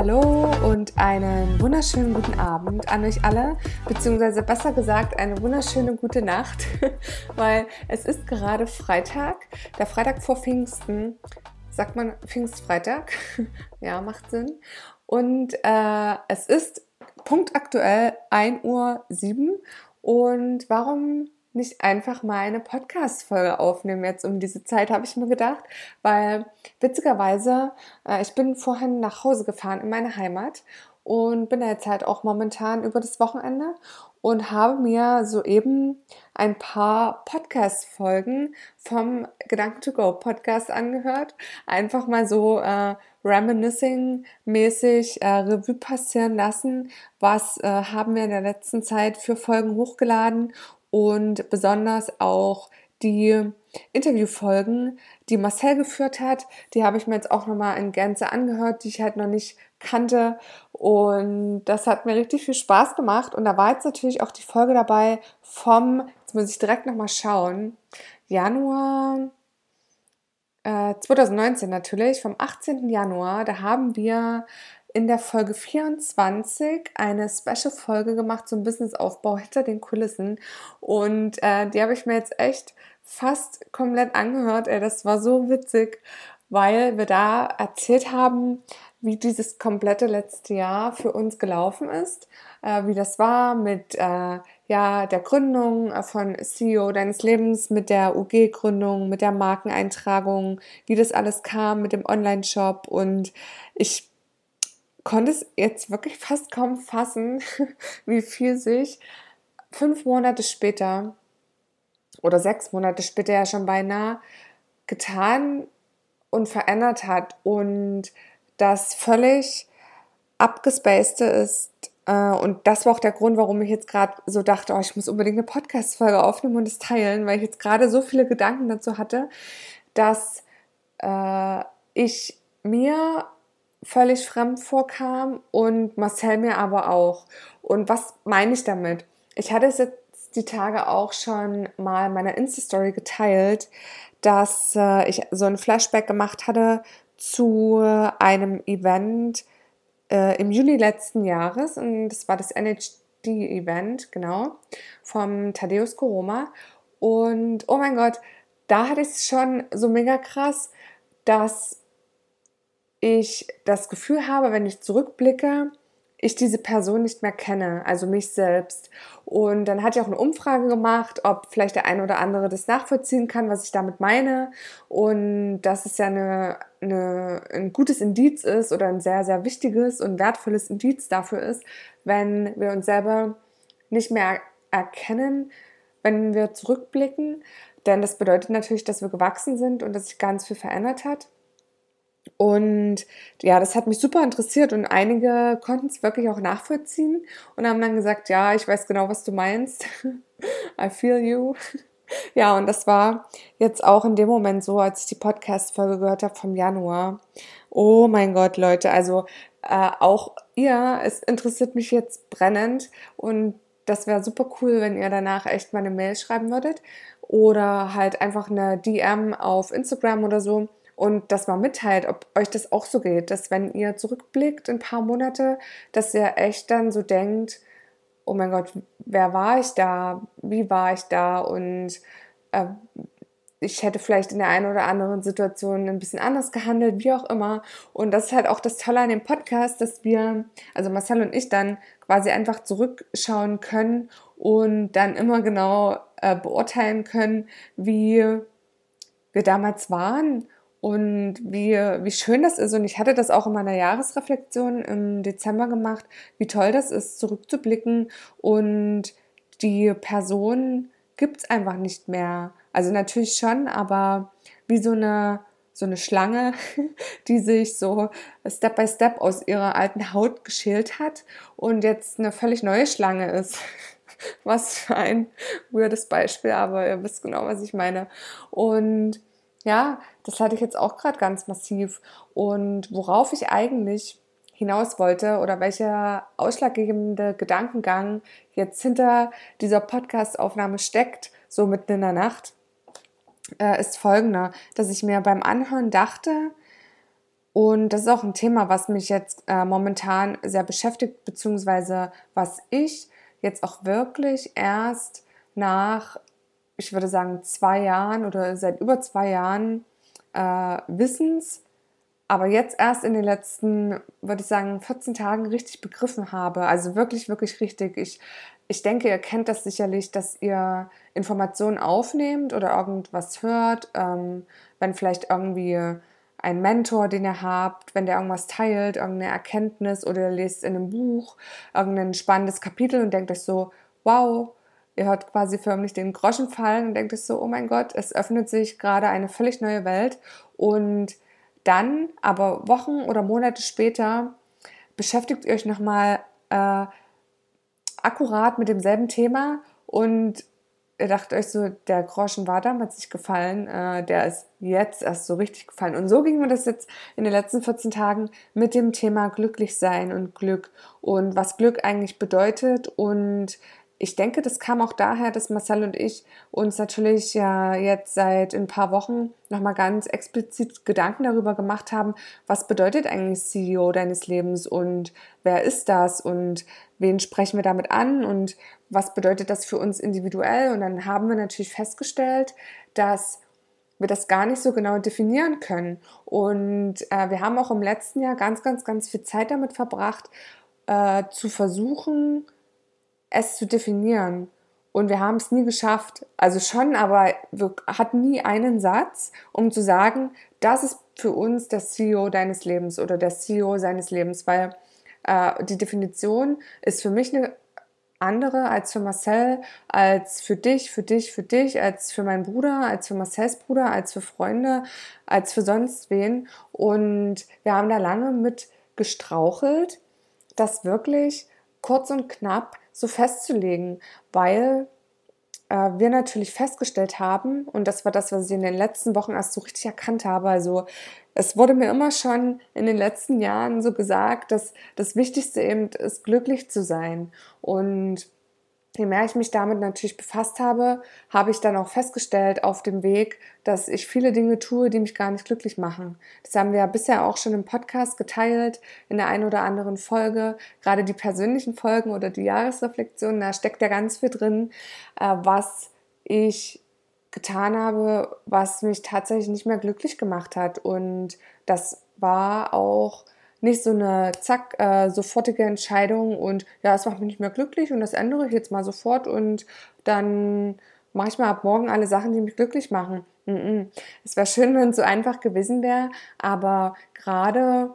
Hallo und einen wunderschönen guten Abend an euch alle, beziehungsweise besser gesagt eine wunderschöne gute Nacht, weil es ist gerade Freitag, der Freitag vor Pfingsten sagt man Pfingstfreitag. ja, macht Sinn. Und äh, es ist punktaktuell 1.07 Uhr. Und warum nicht einfach mal eine Podcast-Folge aufnehmen jetzt um diese Zeit, habe ich mir gedacht. Weil witzigerweise, äh, ich bin vorhin nach Hause gefahren in meine Heimat und bin jetzt halt auch momentan über das Wochenende und habe mir soeben ein paar Podcast-Folgen vom Gedanken to Go Podcast angehört. Einfach mal so äh, reminiscing-mäßig äh, Revue passieren lassen. Was äh, haben wir in der letzten Zeit für Folgen hochgeladen und besonders auch die Interviewfolgen, die Marcel geführt hat, die habe ich mir jetzt auch nochmal in Gänze angehört, die ich halt noch nicht kannte. Und das hat mir richtig viel Spaß gemacht. Und da war jetzt natürlich auch die Folge dabei vom, jetzt muss ich direkt nochmal schauen, Januar äh, 2019 natürlich, vom 18. Januar. Da haben wir in der Folge 24 eine Special-Folge gemacht zum Businessaufbau hinter den Kulissen. Und äh, die habe ich mir jetzt echt fast komplett angehört. Ey, das war so witzig, weil wir da erzählt haben, wie dieses komplette letzte Jahr für uns gelaufen ist, äh, wie das war mit äh, ja, der Gründung von CEO deines Lebens, mit der UG-Gründung, mit der Markeneintragung, wie das alles kam mit dem Online-Shop und ich konnte es jetzt wirklich fast kaum fassen, wie viel sich fünf Monate später oder sechs Monate später ja schon beinahe getan und verändert hat und das völlig abgespacede ist. Äh, und das war auch der Grund, warum ich jetzt gerade so dachte, oh, ich muss unbedingt eine Podcast-Folge aufnehmen und es teilen, weil ich jetzt gerade so viele Gedanken dazu hatte, dass äh, ich mir völlig fremd vorkam und Marcel mir aber auch. Und was meine ich damit? Ich hatte es jetzt die Tage auch schon mal meiner Insta-Story geteilt, dass äh, ich so ein Flashback gemacht hatte zu einem Event äh, im Juli letzten Jahres und das war das NHD-Event, genau, vom Thaddeus Koroma. Und oh mein Gott, da hatte ich es schon so mega krass, dass ich das Gefühl habe, wenn ich zurückblicke, ich diese Person nicht mehr kenne, also mich selbst. Und dann hatte ich auch eine Umfrage gemacht, ob vielleicht der eine oder andere das nachvollziehen kann, was ich damit meine. Und dass es ja eine, eine, ein gutes Indiz ist oder ein sehr, sehr wichtiges und wertvolles Indiz dafür ist, wenn wir uns selber nicht mehr erkennen, wenn wir zurückblicken. Denn das bedeutet natürlich, dass wir gewachsen sind und dass sich ganz viel verändert hat. Und ja, das hat mich super interessiert und einige konnten es wirklich auch nachvollziehen und haben dann gesagt, ja, ich weiß genau, was du meinst. I feel you. Ja, und das war jetzt auch in dem Moment so, als ich die Podcast-Folge gehört habe vom Januar. Oh mein Gott, Leute, also äh, auch ihr, es interessiert mich jetzt brennend und das wäre super cool, wenn ihr danach echt mal eine Mail schreiben würdet oder halt einfach eine DM auf Instagram oder so und das mal mitteilt, ob euch das auch so geht, dass wenn ihr zurückblickt ein paar Monate, dass ihr echt dann so denkt, oh mein Gott, wer war ich da? Wie war ich da? Und äh, ich hätte vielleicht in der einen oder anderen Situation ein bisschen anders gehandelt, wie auch immer. Und das ist halt auch das Tolle an dem Podcast, dass wir, also Marcel und ich dann quasi einfach zurückschauen können und dann immer genau äh, beurteilen können, wie wir damals waren und wie, wie schön das ist. Und ich hatte das auch in meiner Jahresreflexion im Dezember gemacht, wie toll das ist, zurückzublicken und die Person gibt es einfach nicht mehr. Also natürlich schon, aber wie so eine, so eine Schlange, die sich so Step by Step aus ihrer alten Haut geschält hat und jetzt eine völlig neue Schlange ist. Was für ein weirdes Beispiel, aber ihr wisst genau, was ich meine. Und ja, das hatte ich jetzt auch gerade ganz massiv. Und worauf ich eigentlich hinaus wollte oder welcher ausschlaggebende Gedankengang jetzt hinter dieser Podcast-Aufnahme steckt, so mitten in der Nacht, äh, ist folgender, dass ich mir beim Anhören dachte, und das ist auch ein Thema, was mich jetzt äh, momentan sehr beschäftigt, beziehungsweise was ich jetzt auch wirklich erst nach, ich würde sagen, zwei Jahren oder seit über zwei Jahren äh, Wissens aber jetzt erst in den letzten, würde ich sagen, 14 Tagen richtig begriffen habe. Also wirklich, wirklich richtig. Ich, ich denke, ihr kennt das sicherlich, dass ihr Informationen aufnehmt oder irgendwas hört, ähm, wenn vielleicht irgendwie ein Mentor, den ihr habt, wenn der irgendwas teilt, irgendeine Erkenntnis oder ihr lest in einem Buch irgendein spannendes Kapitel und denkt euch so, wow, ihr hört quasi förmlich den Groschen fallen und denkt euch so, oh mein Gott, es öffnet sich gerade eine völlig neue Welt und dann, aber Wochen oder Monate später, beschäftigt ihr euch nochmal äh, akkurat mit demselben Thema und ihr dacht euch so, der Groschen war damals nicht gefallen, äh, der ist jetzt erst so richtig gefallen. Und so ging mir das jetzt in den letzten 14 Tagen mit dem Thema glücklich sein und Glück und was Glück eigentlich bedeutet und ich denke, das kam auch daher, dass Marcel und ich uns natürlich ja jetzt seit ein paar Wochen nochmal ganz explizit Gedanken darüber gemacht haben, was bedeutet eigentlich CEO deines Lebens und wer ist das und wen sprechen wir damit an und was bedeutet das für uns individuell. Und dann haben wir natürlich festgestellt, dass wir das gar nicht so genau definieren können. Und äh, wir haben auch im letzten Jahr ganz, ganz, ganz viel Zeit damit verbracht, äh, zu versuchen, es zu definieren. Und wir haben es nie geschafft. Also schon, aber wir hatten nie einen Satz, um zu sagen, das ist für uns der CEO deines Lebens oder der CEO seines Lebens, weil äh, die Definition ist für mich eine andere als für Marcel, als für dich, für dich, für dich, als für meinen Bruder, als für Marcels Bruder, als für Freunde, als für sonst wen. Und wir haben da lange mit gestrauchelt, das wirklich kurz und knapp so festzulegen, weil äh, wir natürlich festgestellt haben, und das war das, was ich in den letzten Wochen erst so richtig erkannt habe, also es wurde mir immer schon in den letzten Jahren so gesagt, dass das Wichtigste eben ist, glücklich zu sein. Und je mehr ich mich damit natürlich befasst habe, habe ich dann auch festgestellt auf dem Weg, dass ich viele Dinge tue, die mich gar nicht glücklich machen. Das haben wir ja bisher auch schon im Podcast geteilt, in der einen oder anderen Folge. Gerade die persönlichen Folgen oder die Jahresreflexion, da steckt ja ganz viel drin, äh, was ich getan habe, was mich tatsächlich nicht mehr glücklich gemacht hat. Und das war auch nicht so eine zack, äh, sofortige Entscheidung und ja, es macht mich nicht mehr glücklich und das ändere ich jetzt mal sofort und dann mache ich mal ab morgen alle Sachen, die mich glücklich machen. Mm -mm. Es wäre schön, wenn es so einfach gewesen wäre, aber gerade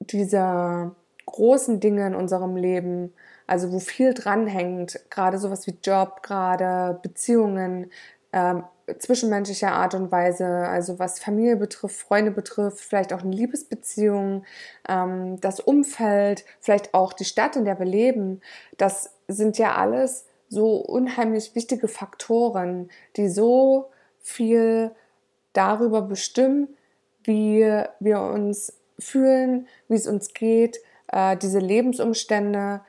diese großen Dinge in unserem Leben, also wo viel dranhängt, gerade sowas wie Job, gerade Beziehungen, ähm, zwischenmenschlicher Art und Weise, also was Familie betrifft, Freunde betrifft, vielleicht auch eine Liebesbeziehung, ähm, das Umfeld, vielleicht auch die Stadt, in der wir leben, das sind ja alles so unheimlich wichtige Faktoren, die so viel darüber bestimmen, wie wir uns fühlen, wie es uns geht, äh, diese Lebensumstände,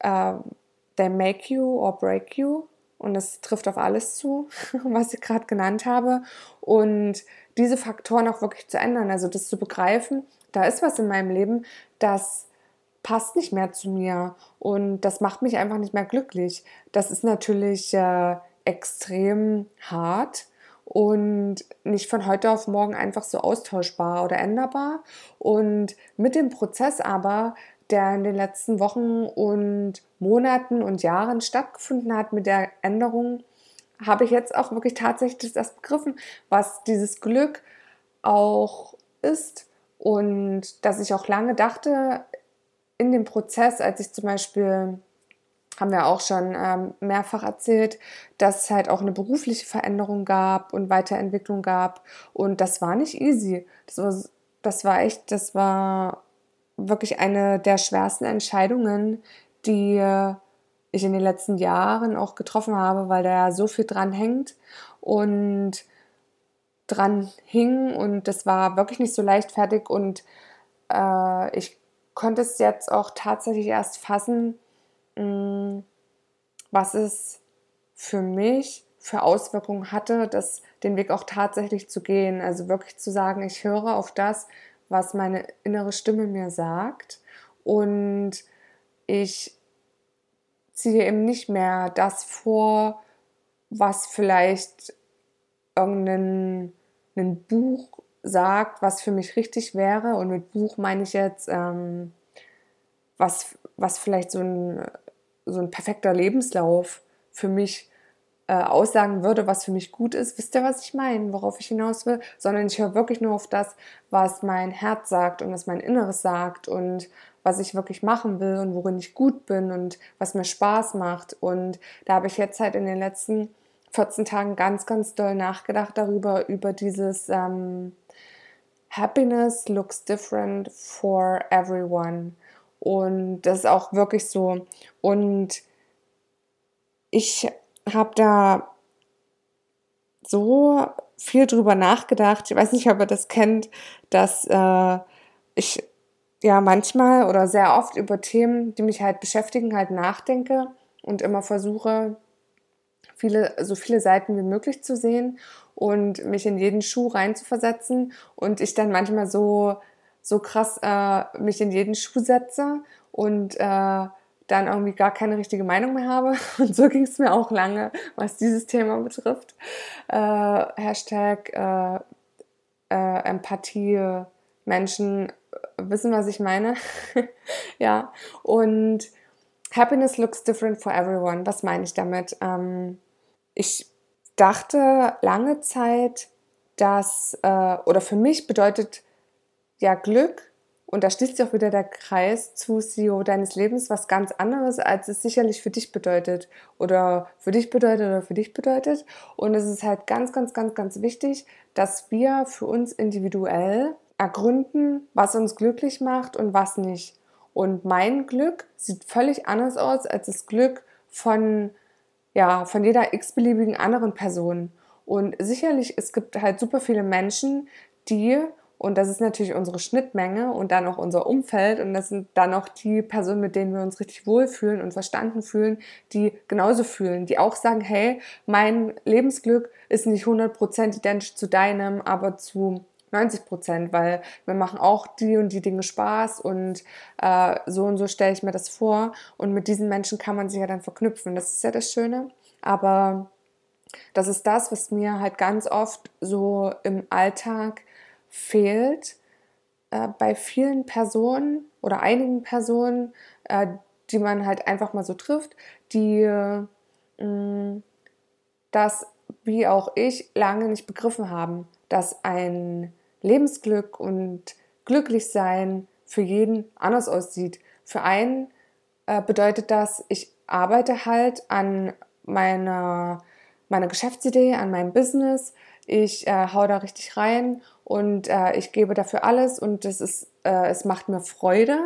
äh, they make you or break you. Und das trifft auf alles zu, was ich gerade genannt habe. Und diese Faktoren auch wirklich zu ändern, also das zu begreifen, da ist was in meinem Leben, das passt nicht mehr zu mir und das macht mich einfach nicht mehr glücklich. Das ist natürlich äh, extrem hart und nicht von heute auf morgen einfach so austauschbar oder änderbar. Und mit dem Prozess aber der in den letzten Wochen und Monaten und Jahren stattgefunden hat mit der Änderung, habe ich jetzt auch wirklich tatsächlich das begriffen, was dieses Glück auch ist und dass ich auch lange dachte in dem Prozess, als ich zum Beispiel haben wir auch schon ähm, mehrfach erzählt, dass es halt auch eine berufliche Veränderung gab und Weiterentwicklung gab. Und das war nicht easy. Das war, das war echt, das war wirklich eine der schwersten Entscheidungen, die ich in den letzten Jahren auch getroffen habe, weil da ja so viel dran hängt und dran hing und das war wirklich nicht so leichtfertig und äh, ich konnte es jetzt auch tatsächlich erst fassen, mh, mm, was es für mich für Auswirkungen hatte, das, den Weg auch tatsächlich zu gehen. Also wirklich zu sagen, ich höre auf das, was meine innere Stimme mir sagt und ich ziehe eben nicht mehr das vor, was vielleicht irgendein ein Buch sagt, was für mich richtig wäre. Und mit Buch meine ich jetzt, ähm, was, was vielleicht so ein, so ein perfekter Lebenslauf für mich äh, aussagen würde, was für mich gut ist. Wisst ihr, was ich meine, worauf ich hinaus will? Sondern ich höre wirklich nur auf das, was mein Herz sagt und was mein Inneres sagt und was ich wirklich machen will und worin ich gut bin und was mir Spaß macht. Und da habe ich jetzt halt in den letzten 14 Tagen ganz, ganz doll nachgedacht darüber, über dieses ähm, Happiness looks different for everyone. Und das ist auch wirklich so. Und ich habe da so viel drüber nachgedacht. Ich weiß nicht, ob ihr das kennt, dass äh, ich ja manchmal oder sehr oft über Themen, die mich halt beschäftigen, halt nachdenke und immer versuche, viele, so viele Seiten wie möglich zu sehen und mich in jeden Schuh reinzuversetzen und ich dann manchmal so, so krass äh, mich in jeden Schuh setze und äh, dann irgendwie gar keine richtige Meinung mehr habe. Und so ging es mir auch lange, was dieses Thema betrifft. Äh, Hashtag äh, äh, Empathie, Menschen wissen, was ich meine. ja, und Happiness looks different for everyone. Was meine ich damit? Ähm, ich dachte lange Zeit, dass, äh, oder für mich bedeutet ja Glück, und da schließt sich auch wieder der Kreis zu CEO deines Lebens, was ganz anderes, als es sicherlich für dich bedeutet oder für dich bedeutet oder für dich bedeutet. Und es ist halt ganz, ganz, ganz, ganz wichtig, dass wir für uns individuell ergründen, was uns glücklich macht und was nicht. Und mein Glück sieht völlig anders aus als das Glück von, ja, von jeder x-beliebigen anderen Person. Und sicherlich, es gibt halt super viele Menschen, die, und das ist natürlich unsere Schnittmenge und dann auch unser Umfeld, und das sind dann auch die Personen, mit denen wir uns richtig wohlfühlen und verstanden fühlen, die genauso fühlen, die auch sagen, hey, mein Lebensglück ist nicht 100% identisch zu deinem, aber zu 90 Prozent, weil wir machen auch die und die Dinge Spaß und äh, so und so stelle ich mir das vor. Und mit diesen Menschen kann man sich ja dann verknüpfen. Das ist ja das Schöne. Aber das ist das, was mir halt ganz oft so im Alltag fehlt. Äh, bei vielen Personen oder einigen Personen, äh, die man halt einfach mal so trifft, die mm, das, wie auch ich, lange nicht begriffen haben, dass ein Lebensglück und Glücklichsein für jeden anders aussieht. Für einen äh, bedeutet das, ich arbeite halt an meiner, meiner Geschäftsidee, an meinem Business. Ich äh, hau da richtig rein und äh, ich gebe dafür alles und es ist, äh, es macht mir Freude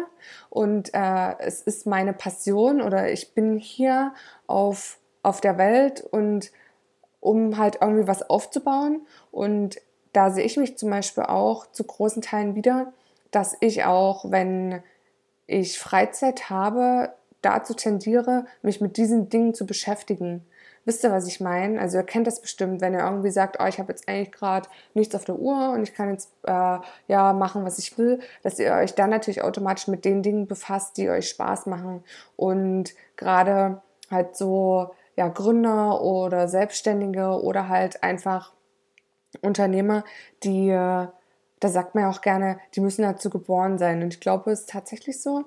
und äh, es ist meine Passion oder ich bin hier auf, auf der Welt und um halt irgendwie was aufzubauen und da sehe ich mich zum Beispiel auch zu großen Teilen wieder, dass ich auch, wenn ich Freizeit habe, dazu tendiere, mich mit diesen Dingen zu beschäftigen. Wisst ihr, was ich meine? Also ihr kennt das bestimmt, wenn ihr irgendwie sagt, oh, ich habe jetzt eigentlich gerade nichts auf der Uhr und ich kann jetzt äh, ja machen, was ich will, dass ihr euch dann natürlich automatisch mit den Dingen befasst, die euch Spaß machen. Und gerade halt so ja Gründer oder Selbstständige oder halt einfach Unternehmer, die, äh, da sagt man ja auch gerne, die müssen dazu geboren sein. Und ich glaube, es ist tatsächlich so,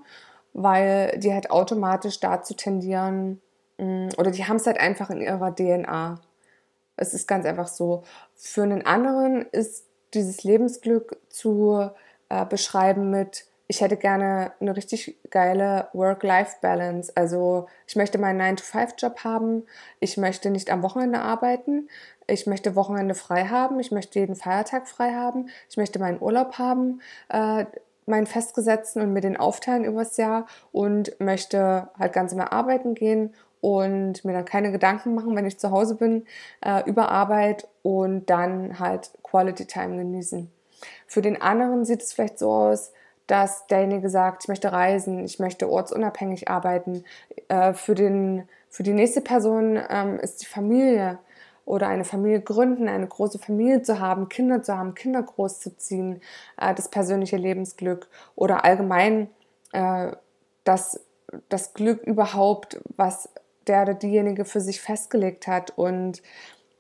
weil die halt automatisch dazu tendieren, oder die haben es halt einfach in ihrer DNA. Es ist ganz einfach so. Für einen anderen ist dieses Lebensglück zu äh, beschreiben mit, ich hätte gerne eine richtig geile Work-Life-Balance. Also ich möchte meinen 9-to-5-Job haben. Ich möchte nicht am Wochenende arbeiten. Ich möchte Wochenende frei haben. Ich möchte jeden Feiertag frei haben. Ich möchte meinen Urlaub haben, äh, meinen festgesetzten und mir den aufteilen übers Jahr und möchte halt ganz immer arbeiten gehen und mir dann keine Gedanken machen, wenn ich zu Hause bin, äh, über Arbeit und dann halt Quality Time genießen. Für den anderen sieht es vielleicht so aus, dass derjenige sagt, ich möchte reisen, ich möchte ortsunabhängig arbeiten. Äh, für, den, für die nächste Person ähm, ist die Familie oder eine Familie gründen, eine große Familie zu haben, Kinder zu haben, Kinder großzuziehen, äh, das persönliche Lebensglück oder allgemein äh, das, das Glück überhaupt, was der oder diejenige für sich festgelegt hat. Und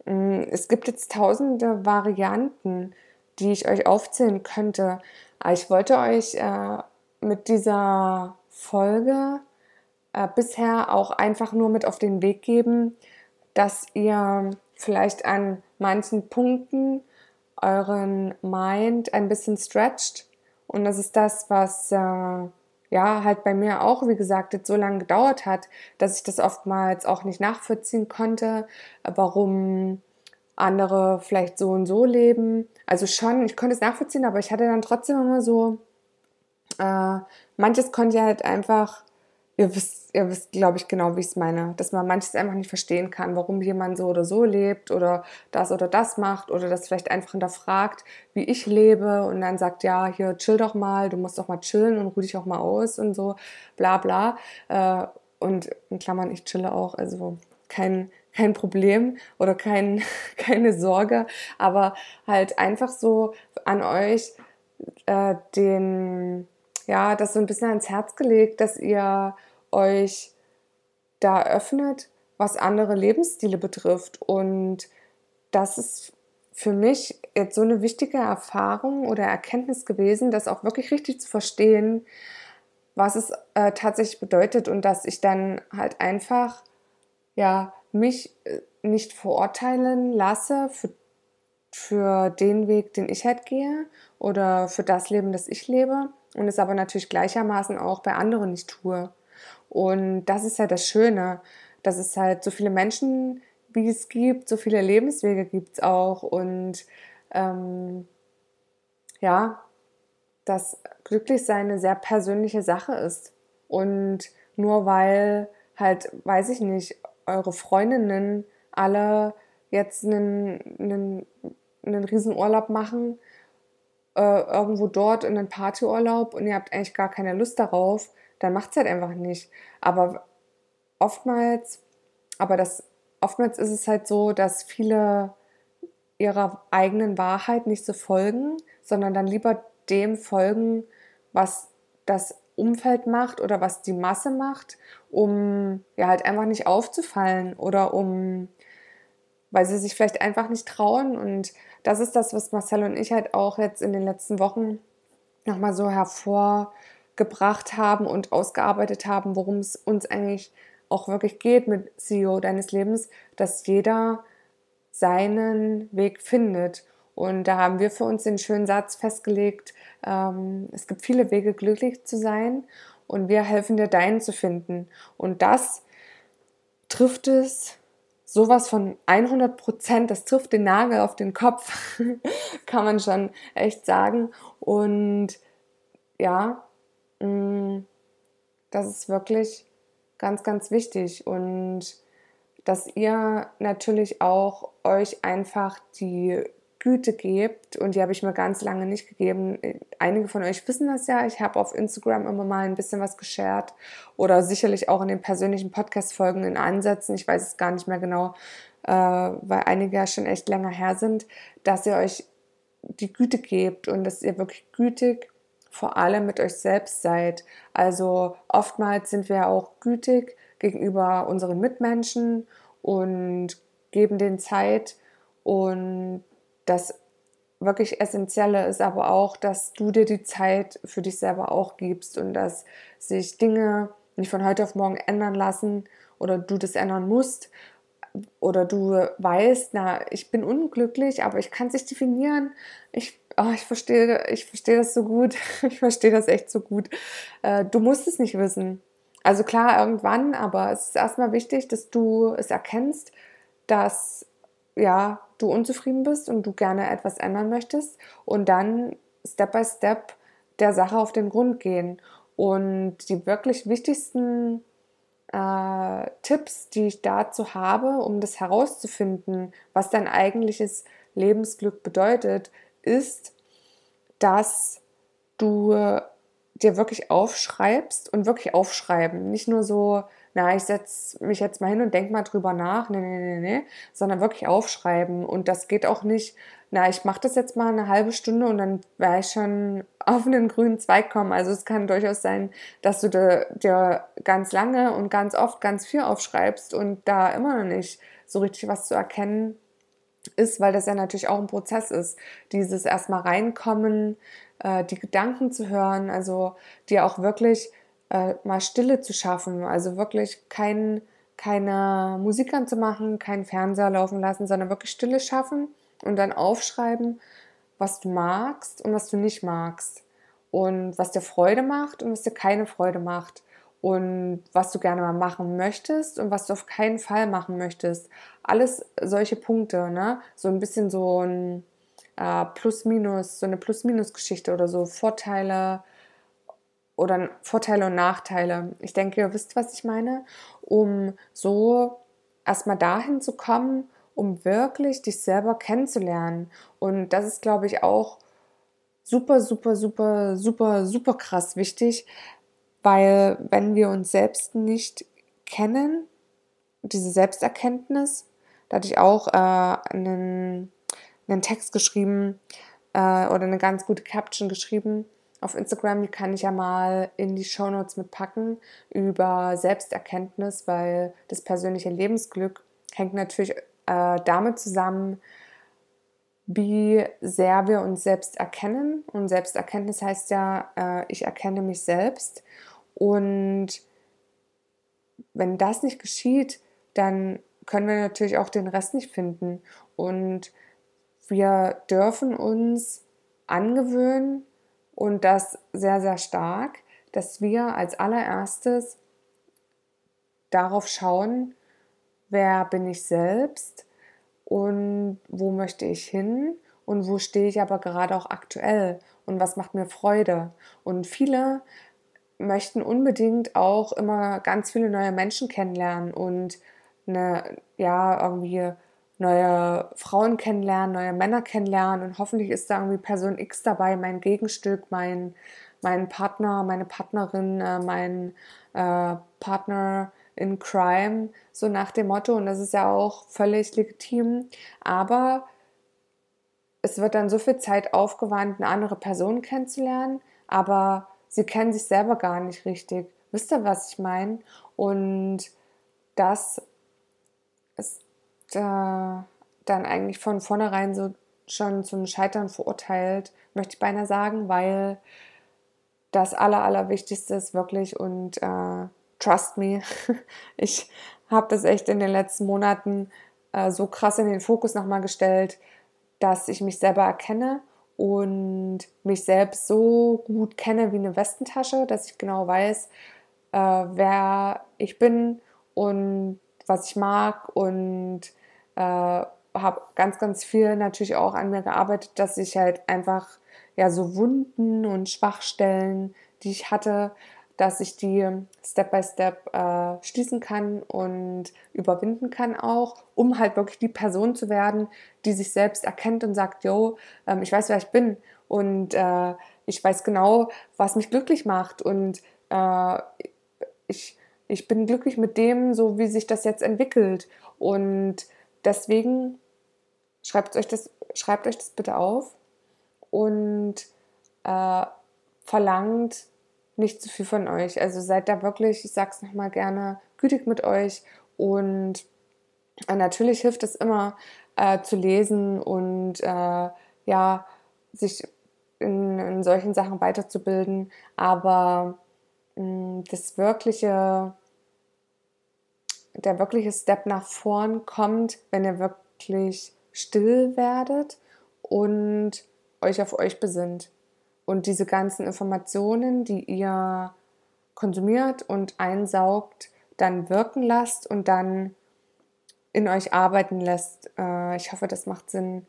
mm, es gibt jetzt tausende Varianten, die ich euch aufzählen könnte. Ich wollte euch äh, mit dieser Folge äh, bisher auch einfach nur mit auf den Weg geben, dass ihr vielleicht an manchen Punkten euren Mind ein bisschen stretcht. Und das ist das, was äh, ja halt bei mir auch, wie gesagt, jetzt so lange gedauert hat, dass ich das oftmals auch nicht nachvollziehen konnte, warum andere vielleicht so und so leben. Also schon, ich konnte es nachvollziehen, aber ich hatte dann trotzdem immer so, äh, manches konnte ich halt einfach, ihr wisst, ihr wisst, glaube ich, genau, wie ich es meine, dass man manches einfach nicht verstehen kann, warum jemand so oder so lebt oder das oder das macht oder das vielleicht einfach hinterfragt, wie ich lebe und dann sagt, ja, hier chill doch mal, du musst doch mal chillen und ruh dich auch mal aus und so, bla bla. Äh, und in Klammern, ich chille auch, also kein, kein Problem oder kein, keine Sorge, aber halt einfach so an euch äh, den, ja, das so ein bisschen ans Herz gelegt, dass ihr euch da öffnet, was andere Lebensstile betrifft. Und das ist für mich jetzt so eine wichtige Erfahrung oder Erkenntnis gewesen, das auch wirklich richtig zu verstehen, was es äh, tatsächlich bedeutet und dass ich dann halt einfach ja mich äh, nicht verurteilen lasse für, für den Weg, den ich halt gehe oder für das Leben, das ich lebe und es aber natürlich gleichermaßen auch bei anderen nicht tue. Und das ist halt das Schöne, dass es halt so viele Menschen, wie es gibt, so viele Lebenswege gibt es auch und ähm, ja, dass Glücklichsein eine sehr persönliche Sache ist. Und nur weil halt, weiß ich nicht, eure Freundinnen alle jetzt einen, einen, einen Riesenurlaub machen, äh, irgendwo dort in einen Partyurlaub und ihr habt eigentlich gar keine Lust darauf, dann macht es halt einfach nicht. Aber oftmals, aber das, oftmals ist es halt so, dass viele ihrer eigenen Wahrheit nicht so folgen, sondern dann lieber dem folgen, was das Umfeld macht oder was die Masse macht, um ja halt einfach nicht aufzufallen oder um, weil sie sich vielleicht einfach nicht trauen. Und das ist das, was Marcel und ich halt auch jetzt in den letzten Wochen nochmal so hervorgebracht haben und ausgearbeitet haben, worum es uns eigentlich auch wirklich geht mit CEO deines Lebens, dass jeder seinen Weg findet. Und da haben wir für uns den schönen Satz festgelegt, ähm, es gibt viele Wege, glücklich zu sein und wir helfen dir, deinen zu finden. Und das trifft es sowas von 100 Prozent, das trifft den Nagel auf den Kopf, kann man schon echt sagen. Und ja, das ist wirklich ganz, ganz wichtig. Und dass ihr natürlich auch euch einfach die Güte gebt und die habe ich mir ganz lange nicht gegeben. Einige von euch wissen das ja. Ich habe auf Instagram immer mal ein bisschen was geshared oder sicherlich auch in den persönlichen Podcast-Folgen in Ansätzen. Ich weiß es gar nicht mehr genau, äh, weil einige ja schon echt länger her sind, dass ihr euch die Güte gebt und dass ihr wirklich gütig vor allem mit euch selbst seid. Also oftmals sind wir auch gütig gegenüber unseren Mitmenschen und geben denen Zeit und das wirklich Essentielle ist aber auch, dass du dir die Zeit für dich selber auch gibst und dass sich Dinge nicht von heute auf morgen ändern lassen oder du das ändern musst oder du weißt, na, ich bin unglücklich, aber ich kann es nicht definieren. Ich, oh, ich verstehe, ich verstehe das so gut. Ich verstehe das echt so gut. Äh, du musst es nicht wissen. Also klar, irgendwann, aber es ist erstmal wichtig, dass du es erkennst, dass ja, du unzufrieden bist und du gerne etwas ändern möchtest und dann Step by Step der Sache auf den Grund gehen. Und die wirklich wichtigsten äh, Tipps, die ich dazu habe, um das herauszufinden, was dein eigentliches Lebensglück bedeutet, ist, dass du dir wirklich aufschreibst und wirklich aufschreiben. Nicht nur so, na, ich setze mich jetzt mal hin und denke mal drüber nach, nee, nee, nee, nee, sondern wirklich aufschreiben. Und das geht auch nicht, na, ich mache das jetzt mal eine halbe Stunde und dann werde ich schon auf einen grünen Zweig kommen. Also es kann durchaus sein, dass du dir ganz lange und ganz oft ganz viel aufschreibst und da immer noch nicht so richtig was zu erkennen ist, weil das ja natürlich auch ein Prozess ist. Dieses erstmal reinkommen, äh, die Gedanken zu hören, also dir auch wirklich äh, mal Stille zu schaffen, also wirklich kein, keine Musik anzumachen, keinen Fernseher laufen lassen, sondern wirklich Stille schaffen und dann aufschreiben, was du magst und was du nicht magst und was dir Freude macht und was dir keine Freude macht und was du gerne mal machen möchtest und was du auf keinen Fall machen möchtest. Alles solche Punkte, ne? So ein bisschen so ein äh, Plus-Minus, so eine Plus-Minus-Geschichte oder so Vorteile oder Vorteile und Nachteile. Ich denke, ihr wisst, was ich meine, um so erstmal dahin zu kommen, um wirklich dich selber kennenzulernen. Und das ist, glaube ich, auch super, super, super, super, super krass wichtig, weil wenn wir uns selbst nicht kennen, diese Selbsterkenntnis, da hatte ich auch äh, einen einen Text geschrieben äh, oder eine ganz gute Caption geschrieben auf Instagram, die kann ich ja mal in die Shownotes mitpacken über Selbsterkenntnis, weil das persönliche Lebensglück hängt natürlich äh, damit zusammen, wie sehr wir uns selbst erkennen. Und Selbsterkenntnis heißt ja, äh, ich erkenne mich selbst. Und wenn das nicht geschieht, dann können wir natürlich auch den Rest nicht finden. Und wir dürfen uns angewöhnen und das sehr, sehr stark, dass wir als allererstes darauf schauen, wer bin ich selbst und wo möchte ich hin und wo stehe ich aber gerade auch aktuell und was macht mir Freude. Und viele möchten unbedingt auch immer ganz viele neue Menschen kennenlernen und eine, ja, irgendwie neue Frauen kennenlernen, neue Männer kennenlernen und hoffentlich ist da irgendwie Person X dabei, mein Gegenstück, mein, mein Partner, meine Partnerin, äh, mein äh, Partner in Crime, so nach dem Motto. Und das ist ja auch völlig legitim. Aber es wird dann so viel Zeit aufgewandt, eine andere Person kennenzulernen, aber sie kennen sich selber gar nicht richtig. Wisst ihr, was ich meine? Und das ist äh, dann eigentlich von vornherein so schon zum Scheitern verurteilt, möchte ich beinahe sagen, weil das Aller, Allerwichtigste ist wirklich und äh, trust me, ich habe das echt in den letzten Monaten äh, so krass in den Fokus nochmal gestellt, dass ich mich selber erkenne und mich selbst so gut kenne wie eine Westentasche, dass ich genau weiß, äh, wer ich bin und was ich mag. Und äh, habe ganz, ganz viel natürlich auch an mir gearbeitet, dass ich halt einfach ja so Wunden und Schwachstellen, die ich hatte, dass ich die Step by Step äh, schließen kann und überwinden kann auch, um halt wirklich die Person zu werden, die sich selbst erkennt und sagt, yo, ähm, ich weiß, wer ich bin und äh, ich weiß genau, was mich glücklich macht und äh, ich, ich bin glücklich mit dem, so wie sich das jetzt entwickelt und Deswegen schreibt euch das, schreibt euch das bitte auf und äh, verlangt nicht zu viel von euch. Also seid da wirklich, ich sag's nochmal gerne, gütig mit euch. Und äh, natürlich hilft es immer äh, zu lesen und äh, ja, sich in, in, solchen Sachen weiterzubilden, aber mh, mm, das wirkliche der wirkliche Step nach vorn kommt, wenn ihr wirklich still werdet und euch auf euch besinnt und diese ganzen Informationen, die ihr konsumiert und einsaugt, dann wirken lasst und dann in euch arbeiten lässt. Äh, ich hoffe, das macht Sinn.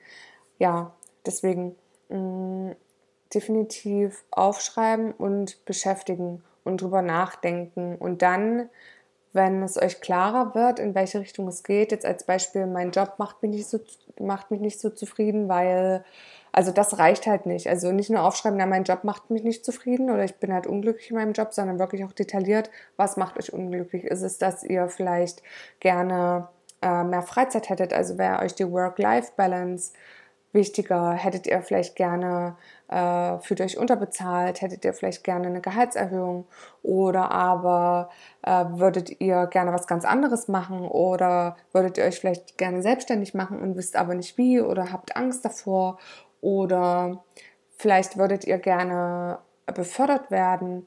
Ja, deswegen mh, mm, definitiv aufschreiben und beschäftigen und drüber nachdenken und dann wenn es euch klarer wird, in welche Richtung es geht, jetzt als Beispiel, mein Job macht mich nicht so, macht mich nicht so zufrieden, weil, also das reicht halt nicht. Also nicht nur aufschreiben, na, mein Job macht mich nicht zufrieden oder ich bin halt unglücklich in meinem Job, sondern wirklich auch detailliert, was macht euch unglücklich? Ist es, dass ihr vielleicht gerne äh, mehr Freizeit hättet? Also wäre euch die Work-Life-Balance wichtiger? Hättet ihr vielleicht gerne, äh, fühlt euch unterbezahlt? Hättet ihr vielleicht gerne eine Gehaltserhöhung? Oder aber äh, würdet ihr gerne was ganz anderes machen? Oder würdet ihr euch vielleicht gerne selbstständig machen und wisst aber nicht wie? Oder habt Angst davor? Oder vielleicht würdet ihr gerne befördert werden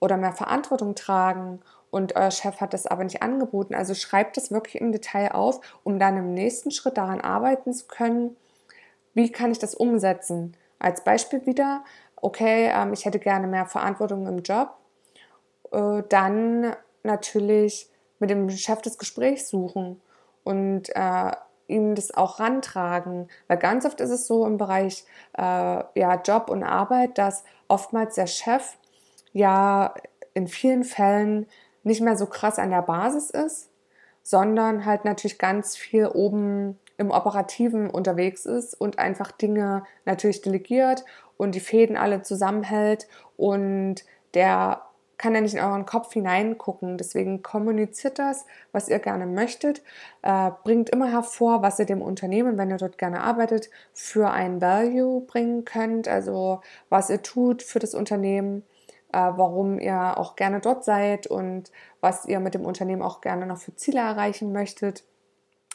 oder mehr Verantwortung tragen und euer Chef hat das aber nicht angeboten. Also schreibt das wirklich im Detail auf, um dann im nächsten Schritt daran arbeiten zu können, wie kann ich das umsetzen? Als Beispiel wieder, okay, ähm, ich hätte gerne mehr Verantwortung im Job. Äh, dann natürlich mit dem Chef das Gespräch suchen und äh, ihm das auch rantragen. Weil ganz oft ist es so im Bereich äh, ja, Job und Arbeit, dass oftmals der Chef ja in vielen Fällen nicht mehr so krass an der Basis ist, sondern halt natürlich ganz viel oben im Operativen unterwegs ist und einfach Dinge natürlich delegiert und die Fäden alle zusammenhält und der kann ja nicht in euren Kopf hineingucken. Deswegen kommuniziert das, was ihr gerne möchtet, äh, bringt immer hervor, was ihr dem Unternehmen, wenn ihr dort gerne arbeitet, für ein Value bringen könnt, also was ihr tut für das Unternehmen, äh, warum ihr auch gerne dort seid und was ihr mit dem Unternehmen auch gerne noch für Ziele erreichen möchtet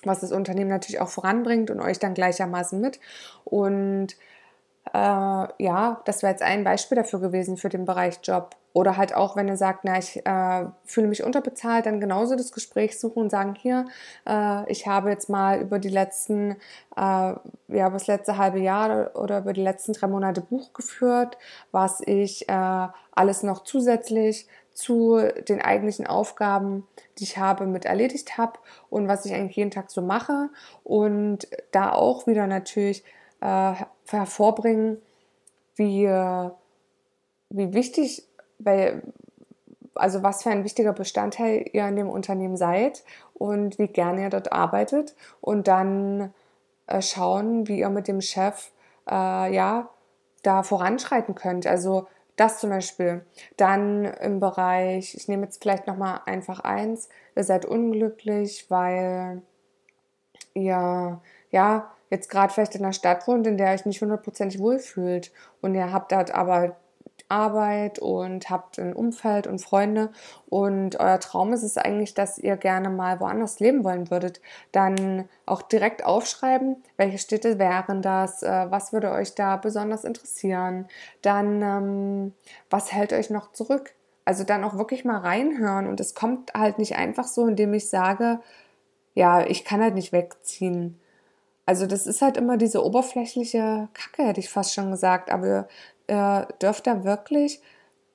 was das Unternehmen natürlich auch voranbringt und euch dann gleichermaßen mit. Und äh, ja, das wäre jetzt ein Beispiel dafür gewesen für den Bereich Job. Oder halt auch, wenn ihr sagt, na, ich äh, fühle mich unterbezahlt, dann genauso das Gespräch suchen und sagen, hier, äh, ich habe jetzt mal über die letzten, äh, ja, über das letzte halbe Jahr oder über die letzten drei Monate Buch geführt, was ich äh, alles noch zusätzlich zu den eigentlichen Aufgaben, die ich habe, mit erledigt habe und was ich eigentlich jeden Tag so mache. Und da auch wieder natürlich äh, hervorbringen, wie, wie wichtig, weil, also was für ein wichtiger Bestandteil ihr in dem Unternehmen seid und wie gerne ihr dort arbeitet und dann äh, schauen, wie ihr mit dem Chef äh, ja da voranschreiten könnt. Also das zum Beispiel. Dann im Bereich, ich nehme jetzt vielleicht nochmal einfach eins, ihr seid unglücklich, weil ihr ja jetzt gerade vielleicht in einer Stadt wohnt, in der ihr euch nicht hundertprozentig wohlfühlt und ihr habt dort aber Arbeit und habt ein Umfeld und Freunde und euer Traum ist es eigentlich, dass ihr gerne mal woanders leben wollen würdet, dann auch direkt aufschreiben, welche Städte wären das, äh, was würde euch da besonders interessieren, dann ähm, was hält euch noch zurück. Also dann auch wirklich mal reinhören und es kommt halt nicht einfach so, indem ich sage, ja, ich kann halt nicht wegziehen. Also das ist halt immer diese oberflächliche Kacke, hätte ich fast schon gesagt. Aber äh, dürft da wirklich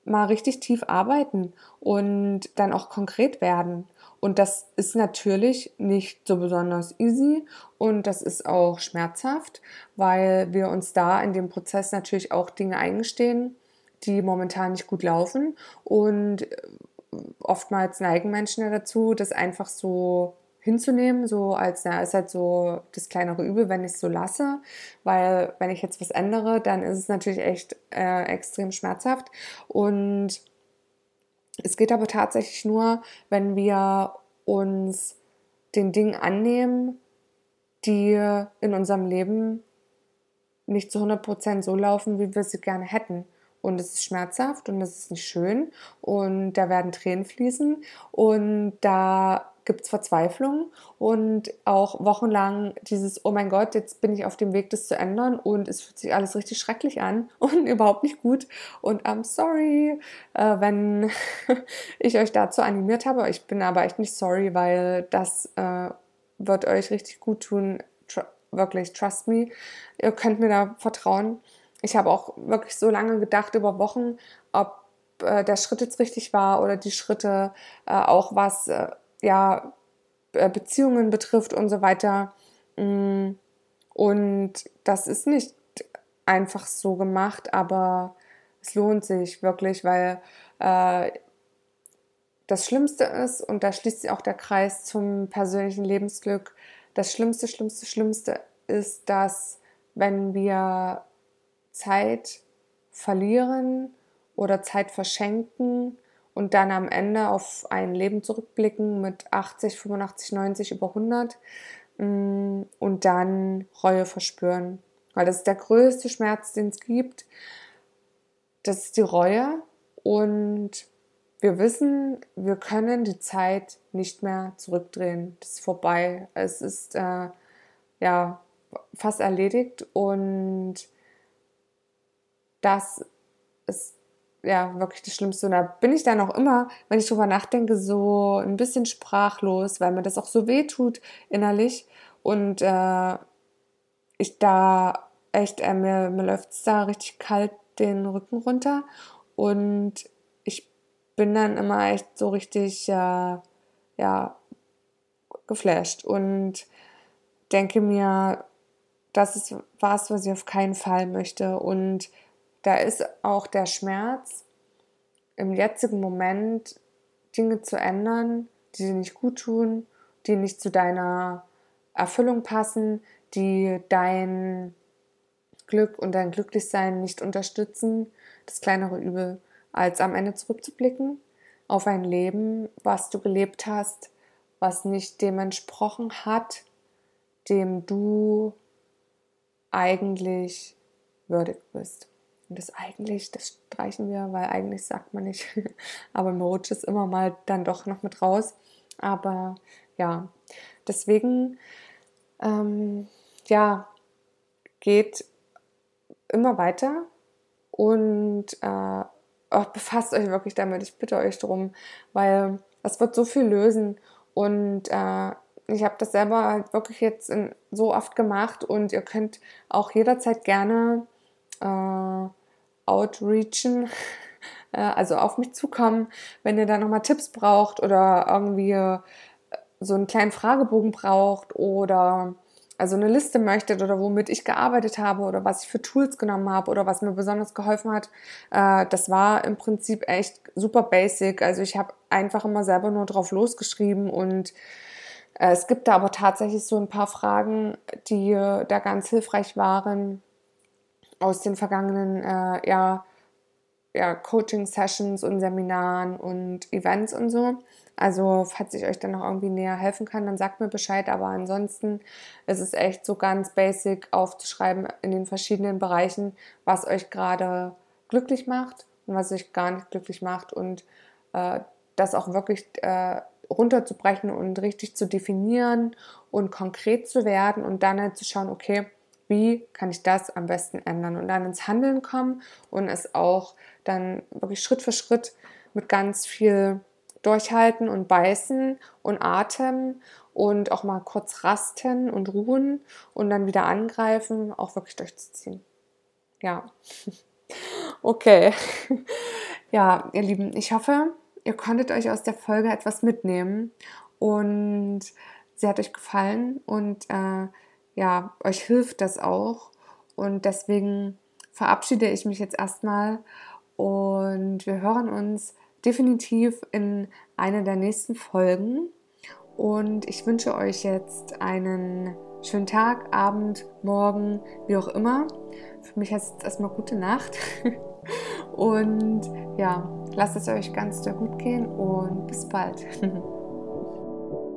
mal richtig tief arbeiten und dann auch konkret werden. Und das ist natürlich nicht so besonders easy und das ist auch schmerzhaft, weil wir uns da in dem Prozess natürlich auch Dinge eingestehen, die momentan nicht gut laufen. Und äh, oftmals neigen Menschen ja dazu, das einfach so hinzunehmen, so als, na, ist halt so das kleinere Übel, wenn ich es so lasse, weil wenn ich jetzt was ändere, dann ist es natürlich echt äh, extrem schmerzhaft. Und es geht aber tatsächlich nur, wenn wir uns den Dingen annehmen, die in unserem Leben nicht zu 100% so laufen, wie wir sie gerne hätten. Und es ist schmerzhaft und es ist nicht schön. Und da werden Tränen fließen. Und da gibt es Verzweiflung und auch wochenlang dieses, oh mein Gott, jetzt bin ich auf dem Weg, das zu ändern und es fühlt sich alles richtig schrecklich an und überhaupt nicht gut. Und I'm sorry, äh, wenn ich euch dazu animiert habe. Ich bin aber echt nicht sorry, weil das äh, wird euch richtig gut tun. Tr wirklich, trust me. Ihr könnt mir da vertrauen. ich habe auch wirklich so lange gedacht über Wochen, ob äh, der Schritt jetzt richtig war oder die Schritte äh, auch was äh, ja äh, Beziehungen betrifft und so weiter. Mm, und das ist nicht einfach so gemacht, aber es lohnt sich wirklich, weil äh, das Schlimmste ist, und da schließt sich auch der Kreis zum persönlichen Lebensglück, das Schlimmste, Schlimmste, Schlimmste ist, dass wenn wir Zeit verlieren oder Zeit verschenken und dann am Ende auf ein Leben zurückblicken mit 80, 85, 90, über 100 mm, und dann Reue verspüren. Weil das ist der größte Schmerz, den es gibt. Das ist die Reue und wir wissen, wir können die Zeit nicht mehr zurückdrehen. Das ist vorbei. Es ist äh, ja fast erledigt und das ist ja wirklich das Schlimmste. Und da bin ich dann auch immer, wenn ich drüber nachdenke, so ein bisschen sprachlos, weil mir das auch so weh tut innerlich. Und äh, ich da echt, äh, mir, mir läuft es da richtig kalt den Rücken runter. Und ich bin dann immer echt so richtig, äh, ja, geflasht und denke mir, das ist was, was ich auf keinen Fall möchte. Und da ist auch der Schmerz, im jetzigen Moment Dinge zu ändern, die dir nicht gut tun, die nicht zu deiner Erfüllung passen, die dein Glück und dein Glücklichsein nicht unterstützen, das kleinere Übel, als am Ende zurückzublicken auf ein Leben, was du gelebt hast, was nicht dem entsprochen hat, dem du eigentlich würdig bist. Und das eigentlich, das streichen wir, weil eigentlich sagt man nicht. Aber mir rutscht es immer mal dann doch noch mit raus. Aber ja, deswegen, ähm, ja, geht immer weiter und äh, befasst euch wirklich damit. Ich bitte euch darum, weil es wird so viel lösen und äh, ich habe das selber halt wirklich jetzt in, so oft gemacht und ihr könnt auch jederzeit gerne äh, outreachen, äh, also auf mich zukommen, wenn ihr da nochmal Tipps braucht oder irgendwie äh, so einen kleinen Fragebogen braucht oder also eine Liste möchtet oder womit ich gearbeitet habe oder was ich für Tools genommen habe oder was mir besonders geholfen hat, äh, das war im Prinzip echt super basic. Also ich habe einfach immer selber nur drauf losgeschrieben und es gibt da aber tatsächlich so ein paar Fragen, die da ganz hilfreich waren aus den vergangenen äh, ja, ja, Coaching-Sessions und Seminaren und Events und so. Also, falls ich euch dann noch irgendwie näher helfen kann, dann sagt mir Bescheid. Aber ansonsten ist es echt so ganz basic aufzuschreiben in den verschiedenen Bereichen, was euch gerade glücklich macht und was euch gar nicht glücklich macht und äh, das auch wirklich äh, runterzubrechen und richtig zu definieren und konkret zu werden und dann halt zu schauen, okay, wie kann ich das am besten ändern und dann ins Handeln kommen und es auch dann wirklich Schritt für Schritt mit ganz viel Durchhalten und Beißen und Atem und auch mal kurz rasten und ruhen und dann wieder angreifen, auch wirklich durchzuziehen. Ja. Okay. Ja, ihr Lieben, ich hoffe, ihr konntet euch aus der Folge etwas mitnehmen und sie hat euch gefallen und äh, ja, euch hilft das auch. Und deswegen verabschiede ich mich jetzt erstmal und wir hören uns definitiv in einer der nächsten Folgen. Und ich wünsche euch jetzt einen schönen Tag, Abend, Morgen, wie auch immer. Für mich heißt es erstmal gute Nacht. Und ja, lasst es euch ganz sehr gut gehen und bis bald.